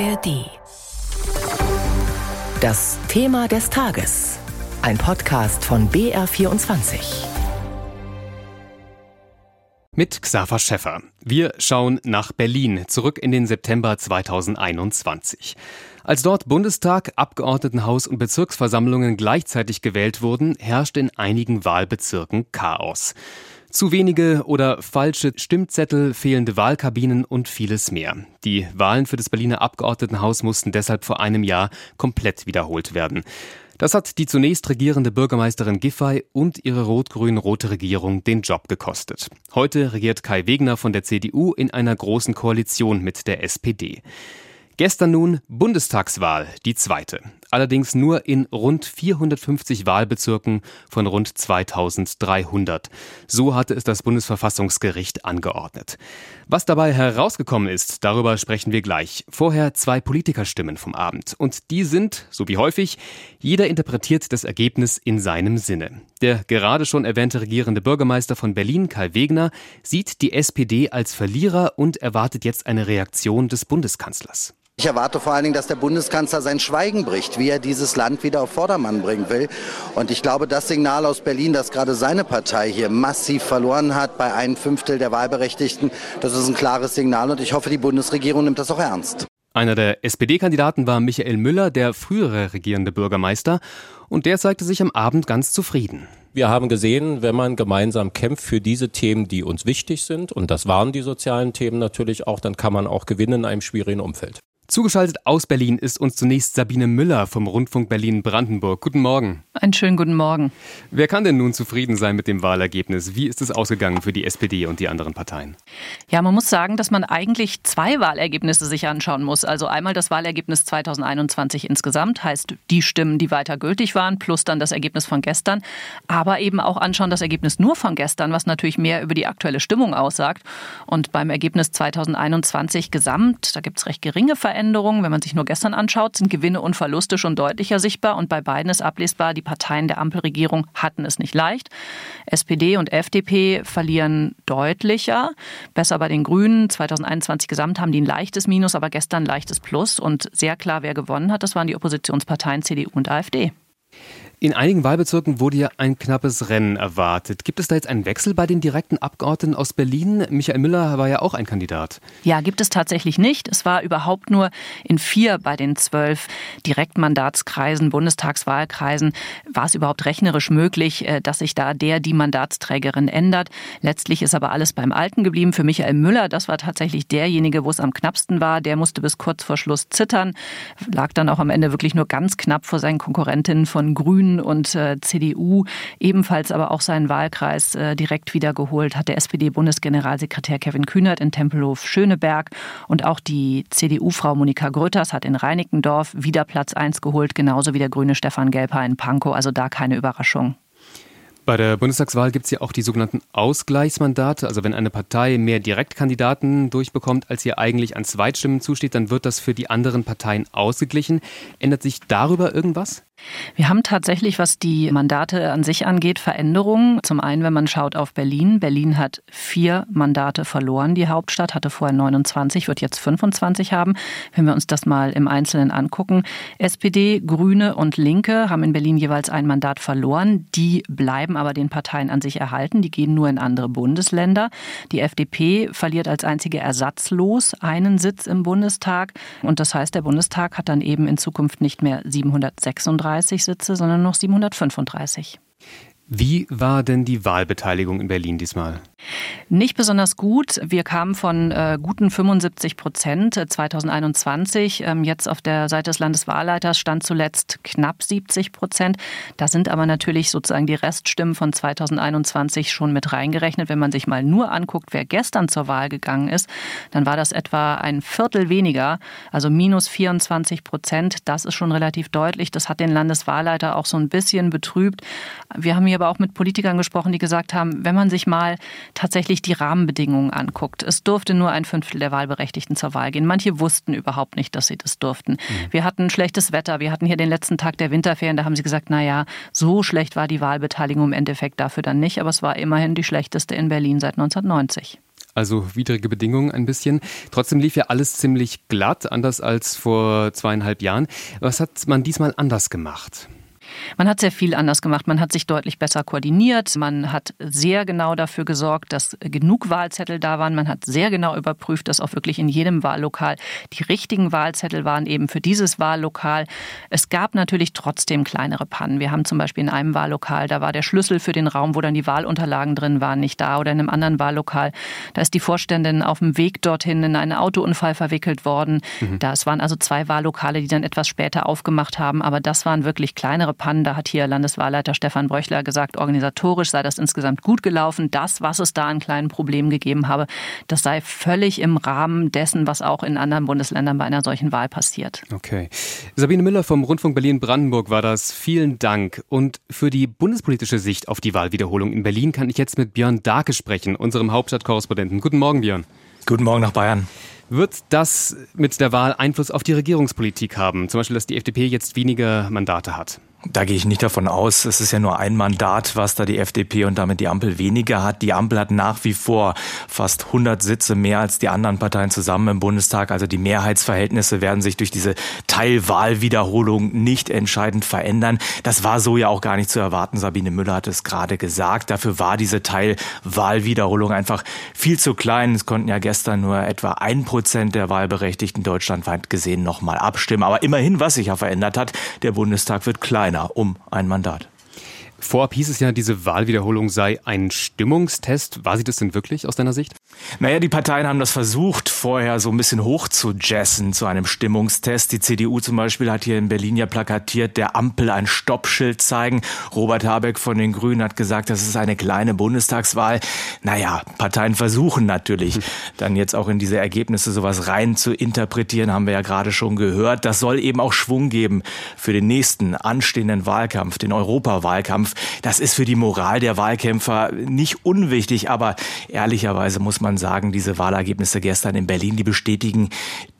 ARD. Das Thema des Tages. Ein Podcast von BR24. Mit Xaver Schäffer. Wir schauen nach Berlin, zurück in den September 2021. Als dort Bundestag, Abgeordnetenhaus und Bezirksversammlungen gleichzeitig gewählt wurden, herrschte in einigen Wahlbezirken Chaos. Zu wenige oder falsche Stimmzettel, fehlende Wahlkabinen und vieles mehr. Die Wahlen für das Berliner Abgeordnetenhaus mussten deshalb vor einem Jahr komplett wiederholt werden. Das hat die zunächst regierende Bürgermeisterin Giffey und ihre rot-grün-rote Regierung den Job gekostet. Heute regiert Kai Wegner von der CDU in einer großen Koalition mit der SPD. Gestern nun Bundestagswahl, die zweite. Allerdings nur in rund 450 Wahlbezirken von rund 2300. So hatte es das Bundesverfassungsgericht angeordnet. Was dabei herausgekommen ist, darüber sprechen wir gleich. Vorher zwei Politikerstimmen vom Abend. Und die sind, so wie häufig, jeder interpretiert das Ergebnis in seinem Sinne. Der gerade schon erwähnte regierende Bürgermeister von Berlin, Kai Wegner, sieht die SPD als Verlierer und erwartet jetzt eine Reaktion des Bundeskanzlers. Ich erwarte vor allen Dingen, dass der Bundeskanzler sein Schweigen bricht, wie er dieses Land wieder auf Vordermann bringen will. Und ich glaube, das Signal aus Berlin, dass gerade seine Partei hier massiv verloren hat bei einem Fünftel der Wahlberechtigten, das ist ein klares Signal und ich hoffe, die Bundesregierung nimmt das auch ernst. Einer der SPD-Kandidaten war Michael Müller, der frühere regierende Bürgermeister, und der zeigte sich am Abend ganz zufrieden. Wir haben gesehen, wenn man gemeinsam kämpft für diese Themen, die uns wichtig sind, und das waren die sozialen Themen natürlich auch, dann kann man auch gewinnen in einem schwierigen Umfeld. Zugeschaltet aus Berlin ist uns zunächst Sabine Müller vom Rundfunk Berlin-Brandenburg. Guten Morgen. Einen schönen guten Morgen. Wer kann denn nun zufrieden sein mit dem Wahlergebnis? Wie ist es ausgegangen für die SPD und die anderen Parteien? Ja, man muss sagen, dass man eigentlich zwei Wahlergebnisse sich anschauen muss. Also einmal das Wahlergebnis 2021 insgesamt, heißt die Stimmen, die weiter gültig waren, plus dann das Ergebnis von gestern. Aber eben auch anschauen das Ergebnis nur von gestern, was natürlich mehr über die aktuelle Stimmung aussagt. Und beim Ergebnis 2021 gesamt, da gibt es recht geringe Veränderungen. Veränderungen. Wenn man sich nur gestern anschaut, sind Gewinne und Verluste schon deutlicher sichtbar. Und bei beiden ist ablesbar, die Parteien der Ampelregierung hatten es nicht leicht. SPD und FDP verlieren deutlicher. Besser bei den Grünen. 2021 gesamt haben die ein leichtes Minus, aber gestern ein leichtes Plus. Und sehr klar, wer gewonnen hat, das waren die Oppositionsparteien CDU und AfD. In einigen Wahlbezirken wurde ja ein knappes Rennen erwartet. Gibt es da jetzt einen Wechsel bei den direkten Abgeordneten aus Berlin? Michael Müller war ja auch ein Kandidat. Ja, gibt es tatsächlich nicht. Es war überhaupt nur in vier bei den zwölf Direktmandatskreisen, Bundestagswahlkreisen, war es überhaupt rechnerisch möglich, äh, dass sich da der, die Mandatsträgerin ändert. Letztlich ist aber alles beim Alten geblieben. Für Michael Müller, das war tatsächlich derjenige, wo es am knappsten war. Der musste bis kurz vor Schluss zittern, lag dann auch am Ende wirklich nur ganz knapp vor seinen Konkurrentinnen von Grünen und äh, CDU ebenfalls aber auch seinen Wahlkreis äh, direkt wiedergeholt hat der SPD-Bundesgeneralsekretär Kevin Kühnert in Tempelhof Schöneberg und auch die CDU-Frau Monika Grütters hat in Reinickendorf wieder Platz 1 geholt, genauso wie der grüne Stefan Gelper in Pankow, also da keine Überraschung. Bei der Bundestagswahl gibt es ja auch die sogenannten Ausgleichsmandate. Also wenn eine Partei mehr Direktkandidaten durchbekommt, als ihr eigentlich an Zweitstimmen zusteht, dann wird das für die anderen Parteien ausgeglichen. Ändert sich darüber irgendwas? Wir haben tatsächlich, was die Mandate an sich angeht, Veränderungen. Zum einen, wenn man schaut auf Berlin. Berlin hat vier Mandate verloren. Die Hauptstadt hatte vorher 29, wird jetzt 25 haben. Wenn wir uns das mal im Einzelnen angucken. SPD, Grüne und Linke haben in Berlin jeweils ein Mandat verloren. Die bleiben aber den Parteien an sich erhalten. Die gehen nur in andere Bundesländer. Die FDP verliert als einzige ersatzlos einen Sitz im Bundestag. Und das heißt, der Bundestag hat dann eben in Zukunft nicht mehr 736 730 Sitze, sondern noch 735. Wie war denn die Wahlbeteiligung in Berlin diesmal? Nicht besonders gut. Wir kamen von äh, guten 75 Prozent 2021. Äh, ähm, jetzt auf der Seite des Landeswahlleiters stand zuletzt knapp 70 Prozent. Da sind aber natürlich sozusagen die Reststimmen von 2021 schon mit reingerechnet. Wenn man sich mal nur anguckt, wer gestern zur Wahl gegangen ist, dann war das etwa ein Viertel weniger, also minus 24 Prozent. Das ist schon relativ deutlich. Das hat den Landeswahlleiter auch so ein bisschen betrübt. Wir haben hier aber auch mit Politikern gesprochen, die gesagt haben, wenn man sich mal tatsächlich die Rahmenbedingungen anguckt. Es durfte nur ein Fünftel der Wahlberechtigten zur Wahl gehen. Manche wussten überhaupt nicht, dass sie das durften. Mhm. Wir hatten schlechtes Wetter. Wir hatten hier den letzten Tag der Winterferien. Da haben sie gesagt, na ja, so schlecht war die Wahlbeteiligung im Endeffekt dafür dann nicht. Aber es war immerhin die schlechteste in Berlin seit 1990. also widrige Bedingungen ein bisschen. Trotzdem lief ja alles ziemlich glatt, anders als vor zweieinhalb Jahren. Was hat man diesmal anders gemacht? Man hat sehr viel anders gemacht. Man hat sich deutlich besser koordiniert. Man hat sehr genau dafür gesorgt, dass genug Wahlzettel da waren. Man hat sehr genau überprüft, dass auch wirklich in jedem Wahllokal die richtigen Wahlzettel waren, eben für dieses Wahllokal. Es gab natürlich trotzdem kleinere Pannen. Wir haben zum Beispiel in einem Wahllokal, da war der Schlüssel für den Raum, wo dann die Wahlunterlagen drin waren, nicht da. Oder in einem anderen Wahllokal, da ist die Vorständin auf dem Weg dorthin in einen Autounfall verwickelt worden. Mhm. Das waren also zwei Wahllokale, die dann etwas später aufgemacht haben. Aber das waren wirklich kleinere Pannen. Da hat hier Landeswahlleiter Stefan Bröchler gesagt, organisatorisch sei das insgesamt gut gelaufen. Das, was es da an kleinen Problemen gegeben habe, das sei völlig im Rahmen dessen, was auch in anderen Bundesländern bei einer solchen Wahl passiert. Okay. Sabine Müller vom Rundfunk Berlin-Brandenburg war das. Vielen Dank. Und für die bundespolitische Sicht auf die Wahlwiederholung in Berlin kann ich jetzt mit Björn Darke sprechen, unserem Hauptstadtkorrespondenten. Guten Morgen, Björn. Guten Morgen nach Bayern. Wird das mit der Wahl Einfluss auf die Regierungspolitik haben? Zum Beispiel, dass die FDP jetzt weniger Mandate hat? Da gehe ich nicht davon aus. Es ist ja nur ein Mandat, was da die FDP und damit die Ampel weniger hat. Die Ampel hat nach wie vor fast 100 Sitze mehr als die anderen Parteien zusammen im Bundestag. Also die Mehrheitsverhältnisse werden sich durch diese Teilwahlwiederholung nicht entscheidend verändern. Das war so ja auch gar nicht zu erwarten. Sabine Müller hat es gerade gesagt. Dafür war diese Teilwahlwiederholung einfach viel zu klein. Es konnten ja gestern nur etwa ein Prozent der Wahlberechtigten deutschlandweit gesehen nochmal abstimmen. Aber immerhin, was sich ja verändert hat, der Bundestag wird kleiner kleiner um ein Mandat. Vorab hieß es ja, diese Wahlwiederholung sei ein Stimmungstest. War sie das denn wirklich aus deiner Sicht? Naja, die Parteien haben das versucht, vorher so ein bisschen hoch zu jessen zu einem Stimmungstest. Die CDU zum Beispiel hat hier in Berlin ja plakatiert, der Ampel ein Stoppschild zeigen. Robert Habeck von den Grünen hat gesagt, das ist eine kleine Bundestagswahl. Naja, Parteien versuchen natürlich, dann jetzt auch in diese Ergebnisse sowas rein zu interpretieren, haben wir ja gerade schon gehört. Das soll eben auch Schwung geben für den nächsten anstehenden Wahlkampf, den Europawahlkampf. Das ist für die Moral der Wahlkämpfer nicht unwichtig, aber ehrlicherweise muss man sagen, diese Wahlergebnisse gestern in Berlin, die bestätigen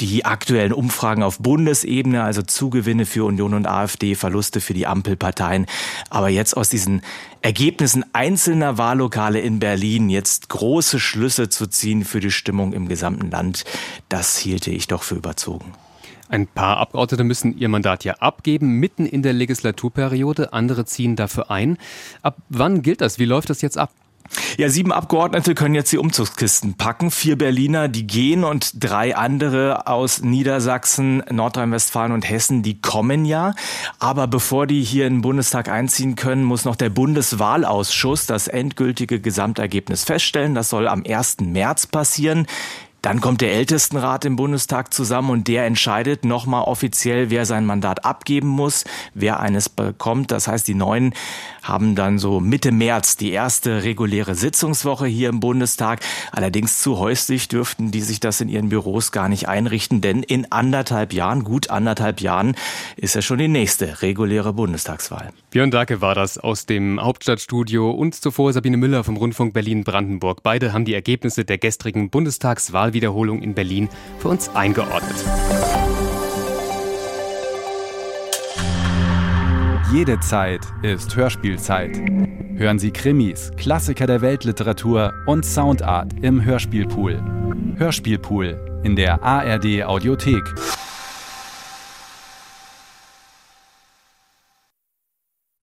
die aktuellen Umfragen auf Bundesebene, also Zugewinne für Union und AfD, Verluste für die Ampelparteien. Aber jetzt aus diesen Ergebnissen einzelner Wahllokale in Berlin jetzt große Schlüsse zu ziehen für die Stimmung im gesamten Land, das hielte ich doch für überzogen. Ein paar Abgeordnete müssen ihr Mandat ja abgeben, mitten in der Legislaturperiode. Andere ziehen dafür ein. Ab wann gilt das? Wie läuft das jetzt ab? Ja, sieben Abgeordnete können jetzt die Umzugskisten packen. Vier Berliner, die gehen und drei andere aus Niedersachsen, Nordrhein-Westfalen und Hessen, die kommen ja. Aber bevor die hier in den Bundestag einziehen können, muss noch der Bundeswahlausschuss das endgültige Gesamtergebnis feststellen. Das soll am 1. März passieren. Dann kommt der Ältestenrat im Bundestag zusammen und der entscheidet nochmal offiziell, wer sein Mandat abgeben muss, wer eines bekommt. Das heißt, die Neuen haben dann so Mitte März die erste reguläre Sitzungswoche hier im Bundestag. Allerdings zu häuslich dürften die sich das in ihren Büros gar nicht einrichten, denn in anderthalb Jahren, gut anderthalb Jahren, ist ja schon die nächste reguläre Bundestagswahl. Björn Dake war das aus dem Hauptstadtstudio und zuvor Sabine Müller vom Rundfunk Berlin-Brandenburg. Beide haben die Ergebnisse der gestrigen Bundestagswahl Wahlwiederholung in Berlin für uns eingeordnet. Jede Zeit ist Hörspielzeit. Hören Sie Krimis, Klassiker der Weltliteratur und Soundart im Hörspielpool. Hörspielpool in der ARD Audiothek.